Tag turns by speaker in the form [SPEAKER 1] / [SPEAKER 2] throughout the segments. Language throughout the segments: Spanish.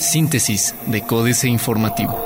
[SPEAKER 1] Síntesis de Códice Informativo.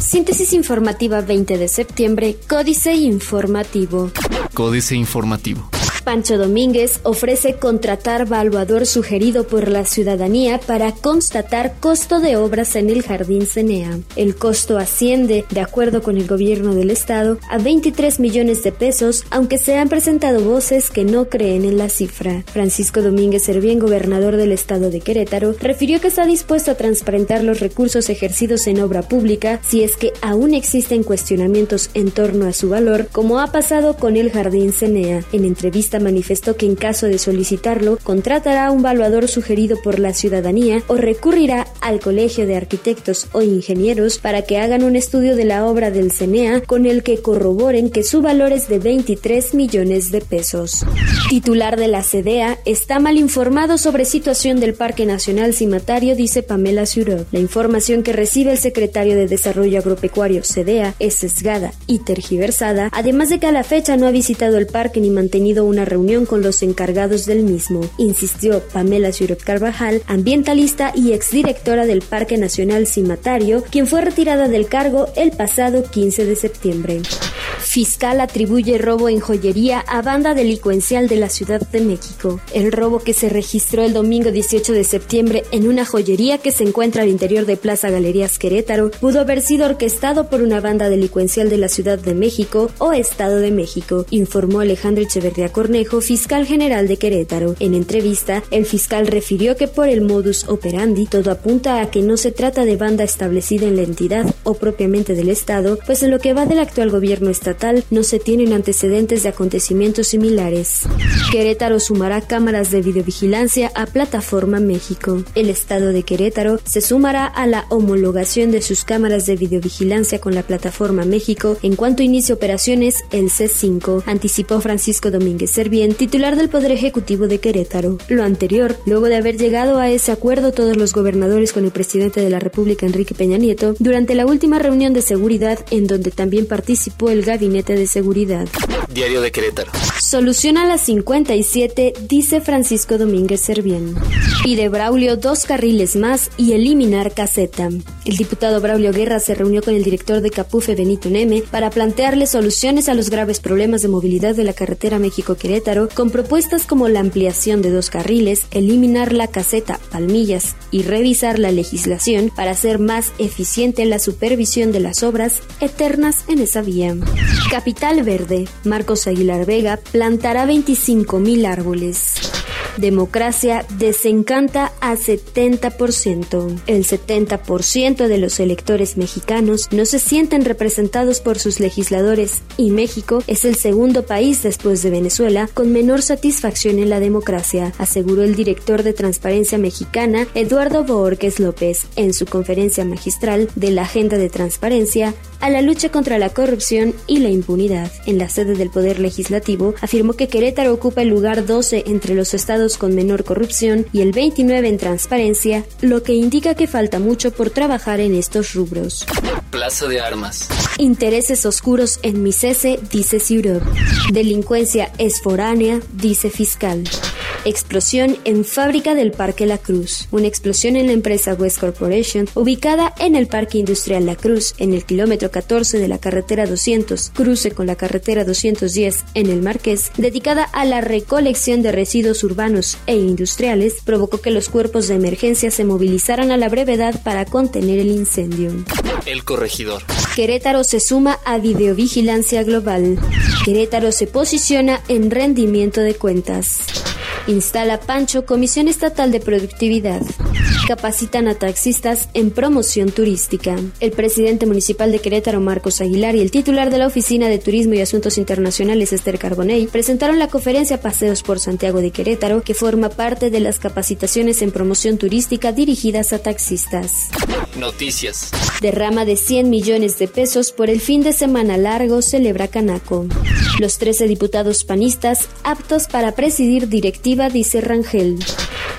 [SPEAKER 2] Síntesis informativa 20 de septiembre, Códice Informativo.
[SPEAKER 1] Códice Informativo.
[SPEAKER 2] Pancho Domínguez ofrece contratar valuador sugerido por la ciudadanía para constatar costo de obras en el Jardín Cenea. El costo asciende, de acuerdo con el gobierno del estado, a 23 millones de pesos, aunque se han presentado voces que no creen en la cifra. Francisco Domínguez Servién, gobernador del estado de Querétaro, refirió que está dispuesto a transparentar los recursos ejercidos en obra pública si es que aún existen cuestionamientos en torno a su valor, como ha pasado con el Jardín Cenea. En entrevista manifestó que en caso de solicitarlo, contratará a un valuador sugerido por la ciudadanía o recurrirá al Colegio de Arquitectos o Ingenieros para que hagan un estudio de la obra del CENEA con el que corroboren que su valor es de 23 millones de pesos. Titular de la CEDEA está mal informado sobre situación del Parque Nacional Cimatario, dice Pamela Ciuró. La información que recibe el secretario de Desarrollo Agropecuario CEDEA es sesgada y tergiversada, además de que a la fecha no ha visitado el parque ni mantenido una reunión con los encargados del mismo, insistió Pamela Ciurot Carvajal, ambientalista y exdirectora del Parque Nacional Cimatario, quien fue retirada del cargo el pasado 15 de septiembre. Fiscal atribuye robo en joyería a banda delincuencial de la Ciudad de México. El robo que se registró el domingo 18 de septiembre en una joyería que se encuentra al interior de Plaza Galerías Querétaro pudo haber sido orquestado por una banda delincuencial de la Ciudad de México o Estado de México, informó Alejandro Echeverría Fiscal general de Querétaro. En entrevista, el fiscal refirió que por el modus operandi todo apunta a que no se trata de banda establecida en la entidad o propiamente del Estado, pues en lo que va del actual gobierno estatal no se tienen antecedentes de acontecimientos similares. Querétaro sumará cámaras de videovigilancia a Plataforma México. El estado de Querétaro se sumará a la homologación de sus cámaras de videovigilancia con la Plataforma México en cuanto inicie operaciones el C5, anticipó Francisco Domínguez Servién, titular del Poder Ejecutivo de Querétaro. Lo anterior, luego de haber llegado a ese acuerdo todos los gobernadores con el presidente de la República Enrique Peña Nieto durante la última reunión de seguridad en donde también participó el gabinete de Seguridad.
[SPEAKER 1] Diario de Querétaro.
[SPEAKER 2] Solución a las 57, dice Francisco Domínguez Servién. Pide Braulio dos carriles más y eliminar caseta. El diputado Braulio Guerra se reunió con el director de Capufe Benito Neme para plantearle soluciones a los graves problemas de movilidad de la carretera México-Querétaro con propuestas como la ampliación de dos carriles, eliminar la caseta Palmillas y revisar la legislación para hacer más eficiente la supervisión de las obras eternas en esa vía. Capital Verde, Marcos Aguilar Vega, plantará 25.000 árboles. Democracia desencanta a 70%. El 70% de los electores mexicanos no se sienten representados por sus legisladores y México es el segundo país después de Venezuela con menor satisfacción en la democracia, aseguró el director de Transparencia Mexicana, Eduardo Borges López, en su conferencia magistral de la Agenda de Transparencia a la lucha contra la corrupción y la impunidad. En la sede del Poder Legislativo afirmó que Querétaro ocupa el lugar 12 entre los estados con menor corrupción y el 29 en transparencia, lo que indica que falta mucho por trabajar en estos rubros.
[SPEAKER 1] Plaza de Armas.
[SPEAKER 2] Intereses oscuros en mi cese, dice Ciurov. Delincuencia es foránea, dice fiscal. Explosión en fábrica del Parque La Cruz. Una explosión en la empresa West Corporation, ubicada en el Parque Industrial La Cruz, en el kilómetro 14 de la carretera 200, cruce con la carretera 210 en el Marqués, dedicada a la recolección de residuos urbanos e industriales, provocó que los cuerpos de emergencia se movilizaran a la brevedad para contener el incendio.
[SPEAKER 1] El corregidor.
[SPEAKER 2] Querétaro se suma a videovigilancia global. Querétaro se posiciona en rendimiento de cuentas. Instala Pancho Comisión Estatal de Productividad. Capacitan a taxistas en promoción turística. El presidente municipal de Querétaro, Marcos Aguilar, y el titular de la Oficina de Turismo y Asuntos Internacionales, Esther Carbonell, presentaron la conferencia Paseos por Santiago de Querétaro, que forma parte de las capacitaciones en promoción turística dirigidas a taxistas.
[SPEAKER 1] Noticias.
[SPEAKER 2] Derrama de 100 millones de pesos por el fin de semana largo celebra Canaco. Los 13 diputados panistas aptos para presidir dice Rangel.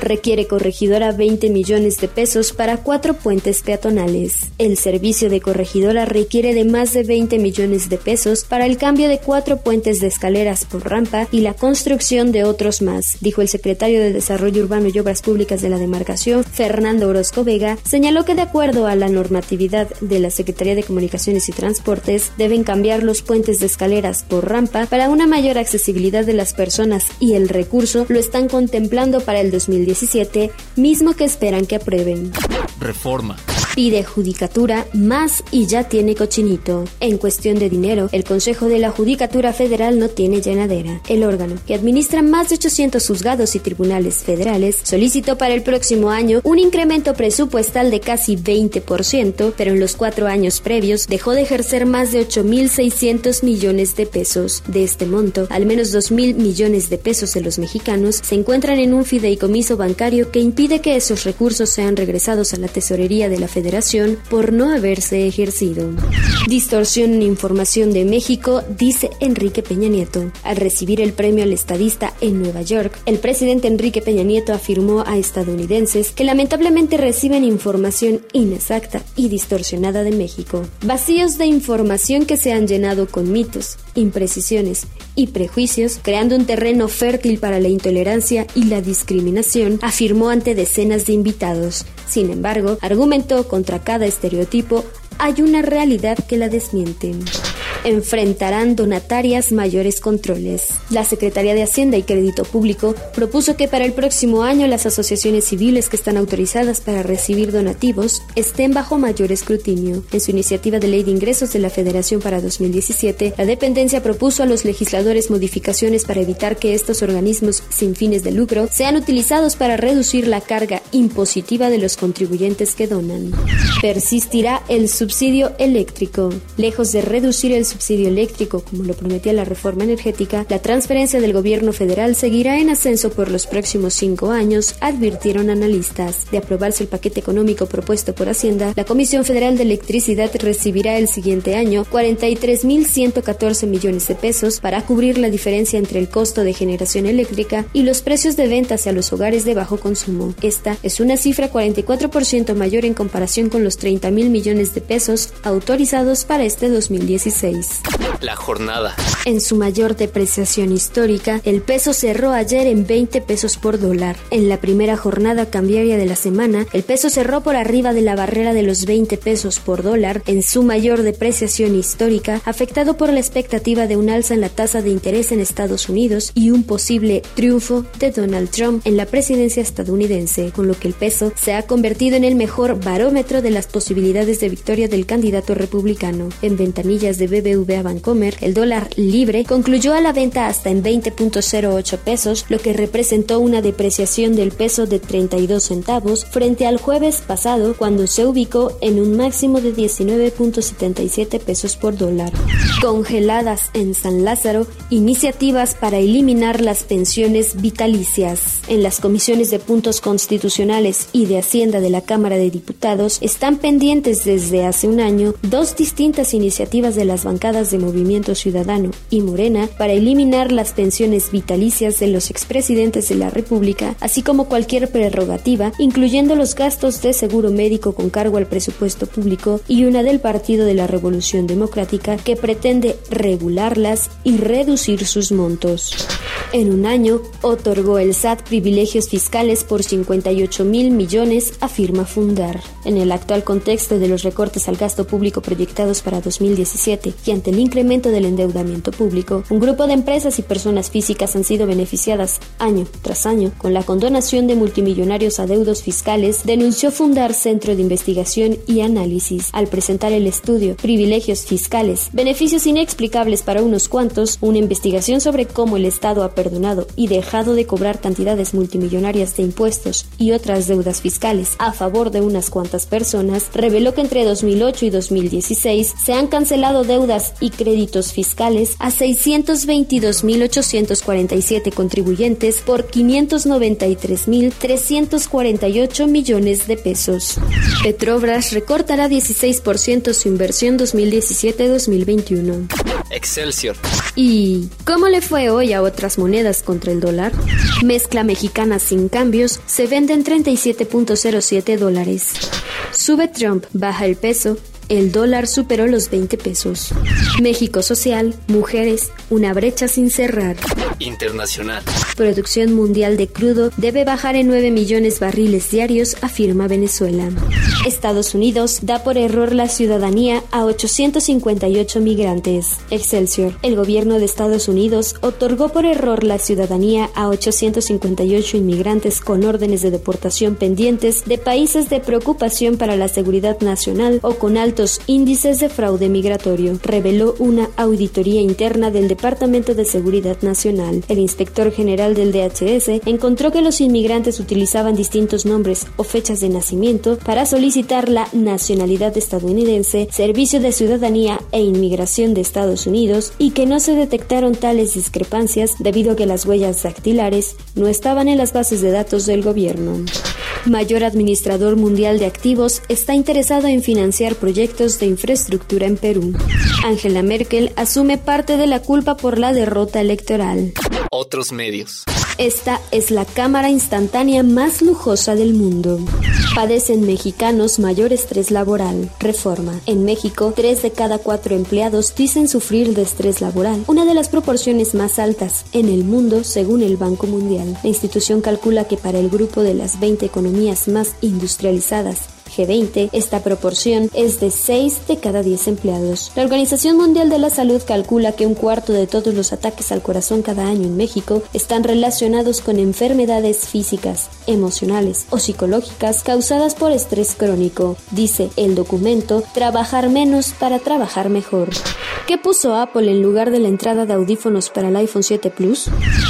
[SPEAKER 2] Requiere corregidora 20 millones de pesos para cuatro puentes peatonales. El servicio de corregidora requiere de más de 20 millones de pesos para el cambio de cuatro puentes de escaleras por rampa y la construcción de otros más, dijo el secretario de Desarrollo Urbano y Obras Públicas de la demarcación, Fernando Orozco Vega, señaló que de acuerdo a la normatividad de la Secretaría de Comunicaciones y Transportes, deben cambiar los puentes de escaleras por rampa para una mayor accesibilidad de las personas y el recurso lo están contemplando para el 2017, mismo que esperan que aprueben.
[SPEAKER 1] Reforma.
[SPEAKER 2] Pide Judicatura más y ya tiene cochinito. En cuestión de dinero, el Consejo de la Judicatura Federal no tiene llenadera. El órgano, que administra más de 800 juzgados y tribunales federales, solicitó para el próximo año un incremento presupuestal de casi 20%, pero en los cuatro años previos dejó de ejercer más de 8.600 millones de pesos. De este monto, al menos 2.000 millones de pesos de los mexicanos se encuentran en un fideicomiso bancario que impide que esos recursos sean regresados a la tesorería de la Federación por no haberse ejercido. Distorsión en información de México, dice Enrique Peña Nieto. Al recibir el premio al estadista en Nueva York, el presidente Enrique Peña Nieto afirmó a estadounidenses que lamentablemente reciben información inexacta y distorsionada de México. Vacíos de información que se han llenado con mitos, imprecisiones y prejuicios, creando un terreno fértil para la intolerancia y la discriminación, afirmó ante decenas de invitados. Sin embargo, argumentó contra cada estereotipo hay una realidad que la desmiente enfrentarán donatarias mayores controles. La Secretaría de Hacienda y Crédito Público propuso que para el próximo año las asociaciones civiles que están autorizadas para recibir donativos estén bajo mayor escrutinio. En su iniciativa de ley de ingresos de la Federación para 2017, la dependencia propuso a los legisladores modificaciones para evitar que estos organismos sin fines de lucro sean utilizados para reducir la carga impositiva de los contribuyentes que donan. Persistirá el subsidio eléctrico. Lejos de reducir el eléctrico, como lo prometía la reforma energética, la transferencia del gobierno federal seguirá en ascenso por los próximos cinco años, advirtieron analistas. De aprobarse el paquete económico propuesto por Hacienda, la Comisión Federal de Electricidad recibirá el siguiente año 43.114 millones de pesos para cubrir la diferencia entre el costo de generación eléctrica y los precios de venta hacia los hogares de bajo consumo. Esta es una cifra 44% mayor en comparación con los 30 mil millones de pesos autorizados para este 2016.
[SPEAKER 1] La jornada.
[SPEAKER 2] En su mayor depreciación histórica, el peso cerró ayer en 20 pesos por dólar. En la primera jornada cambiaria de la semana, el peso cerró por arriba de la barrera de los 20 pesos por dólar en su mayor depreciación histórica, afectado por la expectativa de un alza en la tasa de interés en Estados Unidos y un posible triunfo de Donald Trump en la presidencia estadounidense, con lo que el peso se ha convertido en el mejor barómetro de las posibilidades de victoria del candidato republicano. En ventanillas de BB BBVA Bancomer, el dólar concluyó a la venta hasta en 20.08 pesos, lo que representó una depreciación del peso de 32 centavos frente al jueves pasado cuando se ubicó en un máximo de 19.77 pesos por dólar. Congeladas en San Lázaro, iniciativas para eliminar las pensiones vitalicias. En las comisiones de puntos constitucionales y de Hacienda de la Cámara de Diputados están pendientes desde hace un año dos distintas iniciativas de las bancadas de Movimiento Ciudadano y Morena para eliminar las pensiones vitalicias de los expresidentes de la República, así como cualquier prerrogativa, incluyendo los gastos de seguro médico con cargo al presupuesto público y una del Partido de la Revolución Democrática que pretende regularlas y reducir sus montos. En un año, otorgó el SAT privilegios fiscales por 58 mil millones, afirma Fundar. En el actual contexto de los recortes al gasto público proyectados para 2017 y ante el incremento del endeudamiento público, un grupo de empresas y personas físicas han sido beneficiadas año tras año con la condonación de multimillonarios adeudos fiscales, denunció Fundar Centro de Investigación y Análisis. Al presentar el estudio Privilegios Fiscales, beneficios inexplicables para unos cuantos, una investigación sobre cómo el Estado ha perdonado y dejado de cobrar cantidades multimillonarias de impuestos y otras deudas fiscales a favor de unas cuantas personas, reveló que entre 2008 y 2016 se han cancelado deudas y créditos fiscales a 622.847 contribuyentes por 593.348 millones de pesos. Petrobras recortará 16% su inversión 2017-2021.
[SPEAKER 1] Excelsior.
[SPEAKER 2] ¿Y cómo le fue hoy a otras monedas contra el dólar? Mezcla mexicana sin cambios se vende en 37.07 dólares. Sube Trump, baja el peso, el dólar superó los 20 pesos. México Social, mujeres, una brecha sin cerrar.
[SPEAKER 1] Internacional.
[SPEAKER 2] Producción mundial de crudo debe bajar en 9 millones barriles diarios, afirma Venezuela. Estados Unidos da por error la ciudadanía a 858 migrantes. Excelsior. El gobierno de Estados Unidos otorgó por error la ciudadanía a 858 inmigrantes con órdenes de deportación pendientes de países de preocupación para la seguridad nacional o con altos índices de fraude migratorio, reveló una auditoría interna del Departamento de Seguridad Nacional. El inspector general del DHS encontró que los inmigrantes utilizaban distintos nombres o fechas de nacimiento para solicitar la nacionalidad estadounidense, Servicio de Ciudadanía e Inmigración de Estados Unidos y que no se detectaron tales discrepancias debido a que las huellas dactilares no estaban en las bases de datos del gobierno. Mayor administrador mundial de activos está interesado en financiar proyectos de infraestructura en Perú. Angela Merkel asume parte de la culpa por la derrota electoral.
[SPEAKER 1] Otros medios.
[SPEAKER 2] Esta es la cámara instantánea más lujosa del mundo. Padecen mexicanos mayor estrés laboral. Reforma. En México, tres de cada cuatro empleados dicen sufrir de estrés laboral, una de las proporciones más altas en el mundo según el Banco Mundial. La institución calcula que para el grupo de las 20 economías más industrializadas G20, esta proporción es de 6 de cada 10 empleados. La Organización Mundial de la Salud calcula que un cuarto de todos los ataques al corazón cada año en México están relacionados con enfermedades físicas, emocionales o psicológicas causadas por estrés crónico. Dice el documento, trabajar menos para trabajar mejor. ¿Qué puso Apple en lugar de la entrada de audífonos para el iPhone 7 Plus?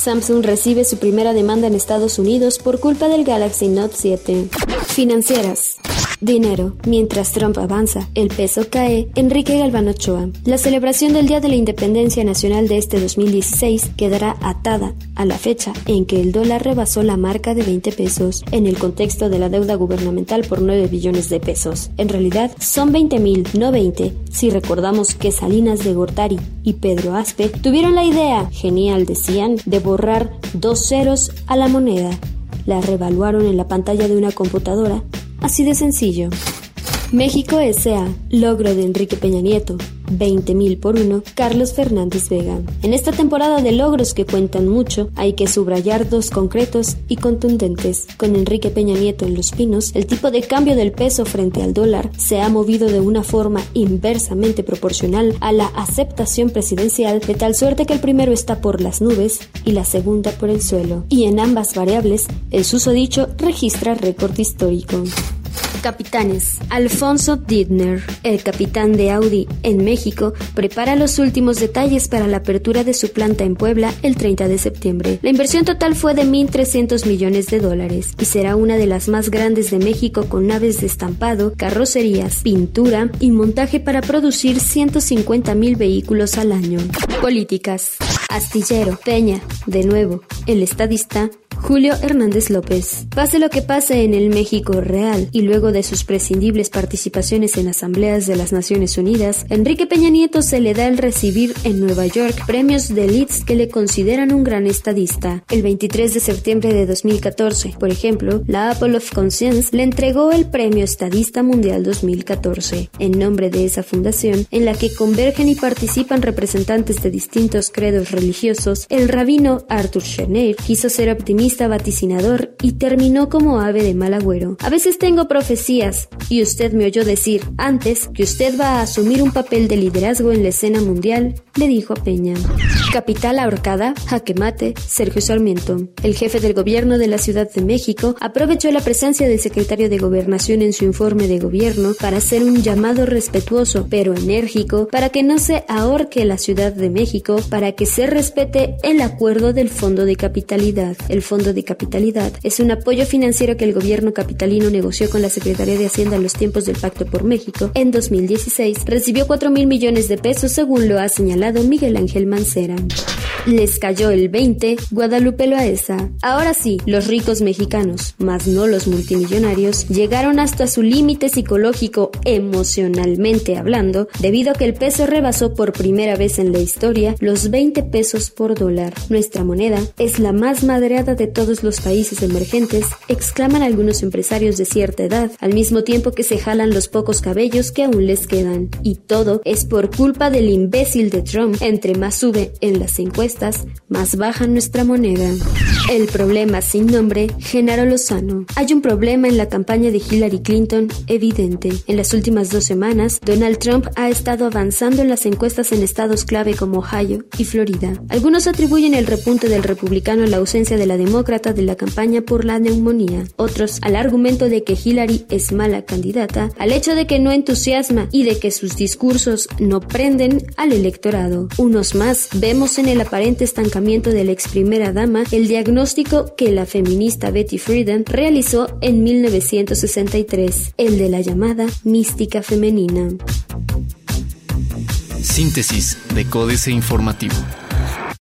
[SPEAKER 2] Samsung recibe su primera demanda en Estados Unidos por culpa del Galaxy Note 7. Financieras. Dinero. Mientras Trump avanza, el peso cae. Enrique Galván Ochoa. La celebración del Día de la Independencia Nacional de este 2016 quedará atada a la fecha en que el dólar rebasó la marca de 20 pesos, en el contexto de la deuda gubernamental por 9 billones de pesos. En realidad, son 20 mil, no 20, si recordamos que Salinas de Gortari y Pedro Aspe tuvieron la idea, genial decían, de borrar dos ceros a la moneda. La revaluaron en la pantalla de una computadora Así de sencillo. México S.A. Logro de Enrique Peña Nieto. 20.000 por uno, Carlos Fernández Vega. En esta temporada de logros que cuentan mucho, hay que subrayar dos concretos y contundentes. Con Enrique Peña Nieto en Los Pinos, el tipo de cambio del peso frente al dólar se ha movido de una forma inversamente proporcional a la aceptación presidencial, de tal suerte que el primero está por las nubes y la segunda por el suelo. Y en ambas variables, el susodicho registra récord histórico. Capitanes. Alfonso Dittner, el capitán de Audi en México, prepara los últimos detalles para la apertura de su planta en Puebla el 30 de septiembre. La inversión total fue de 1.300 millones de dólares y será una de las más grandes de México con naves de estampado, carrocerías, pintura y montaje para producir 150.000 vehículos al año. Políticas. Astillero, Peña, de nuevo, el estadista Julio Hernández López. Pase lo que pase en el México real y luego de sus prescindibles participaciones en asambleas de las Naciones Unidas, Enrique Peña Nieto se le da el recibir en Nueva York premios de elites que le consideran un gran estadista. El 23 de septiembre de 2014, por ejemplo, la Apple of Conscience le entregó el Premio Estadista Mundial 2014, en nombre de esa fundación, en la que convergen y participan representantes de distintos credos religiosos, el rabino Arthur Schneider quiso ser optimista vaticinador y terminó como ave de mal agüero. A veces tengo profecías y usted me oyó decir antes que usted va a asumir un papel de liderazgo en la escena mundial, le dijo a Peña. Capital ahorcada, jaque mate, Sergio Sarmiento. El jefe del gobierno de la Ciudad de México aprovechó la presencia del secretario de Gobernación en su informe de gobierno para hacer un llamado respetuoso pero enérgico para que no se ahorque la Ciudad de México, para que se respete el acuerdo del Fondo de Capitalidad. El Fondo fondo de capitalidad. Es un apoyo financiero que el gobierno capitalino negoció con la Secretaría de Hacienda en los tiempos del Pacto por México. En 2016 recibió 4 mil millones de pesos según lo ha señalado Miguel Ángel Mancera. Les cayó el 20, Guadalupe Loaesa. Ahora sí, los ricos mexicanos, más no los multimillonarios, llegaron hasta su límite psicológico emocionalmente hablando, debido a que el peso rebasó por primera vez en la historia los 20 pesos por dólar. Nuestra moneda es la más madreada de todos los países emergentes, exclaman algunos empresarios de cierta edad, al mismo tiempo que se jalan los pocos cabellos que aún les quedan. Y todo es por culpa del imbécil de Trump. Entre más sube en las encuestas, más baja nuestra moneda. El problema sin nombre, Genaro Lozano. Hay un problema en la campaña de Hillary Clinton evidente. En las últimas dos semanas, Donald Trump ha estado avanzando en las encuestas en estados clave como Ohio y Florida. Algunos atribuyen el repunte del republicano a la ausencia de la demócrata de la campaña por la neumonía. Otros al argumento de que Hillary es mala candidata, al hecho de que no entusiasma y de que sus discursos no prenden al electorado. Unos más vemos en el aparente estancamiento de la ex primera dama el diagnóstico que la feminista Betty Friedan realizó en 1963, el de la llamada mística femenina.
[SPEAKER 1] Síntesis de Códice Informativo.